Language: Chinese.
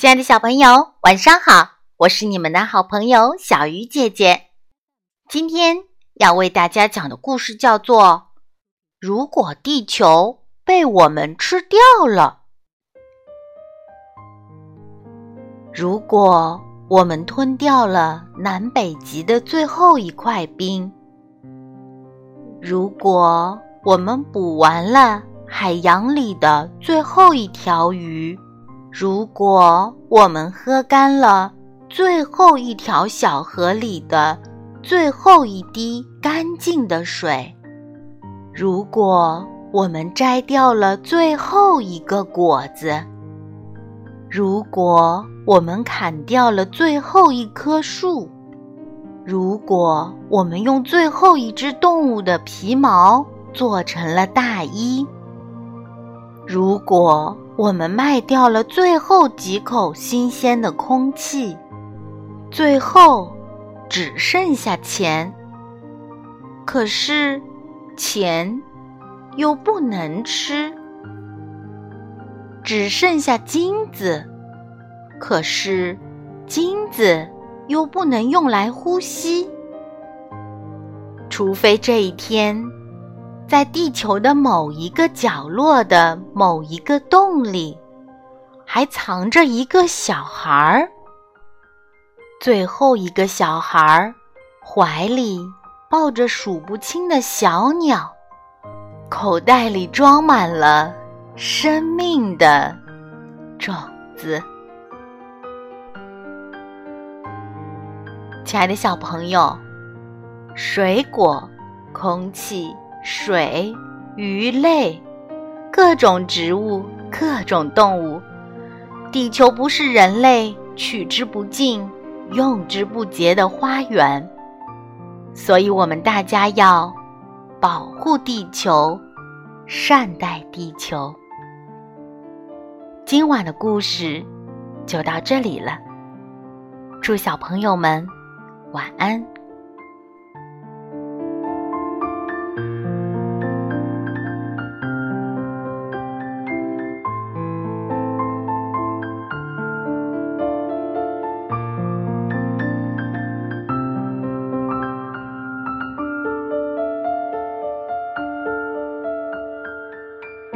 亲爱的小朋友，晚上好！我是你们的好朋友小鱼姐姐。今天要为大家讲的故事叫做《如果地球被我们吃掉了》。如果我们吞掉了南北极的最后一块冰，如果我们捕完了海洋里的最后一条鱼，如果我们喝干了最后一条小河里的最后一滴干净的水，如果我们摘掉了最后一个果子，如果我们砍掉了最后一棵树，如果我们用最后一只动物的皮毛做成了大衣，如果。我们卖掉了最后几口新鲜的空气，最后只剩下钱。可是钱又不能吃，只剩下金子。可是金子又不能用来呼吸，除非这一天。在地球的某一个角落的某一个洞里，还藏着一个小孩儿。最后一个小孩儿怀里抱着数不清的小鸟，口袋里装满了生命的种子。亲爱的小朋友，水果，空气。水、鱼类、各种植物、各种动物，地球不是人类取之不尽、用之不竭的花园，所以我们大家要保护地球，善待地球。今晚的故事就到这里了，祝小朋友们晚安。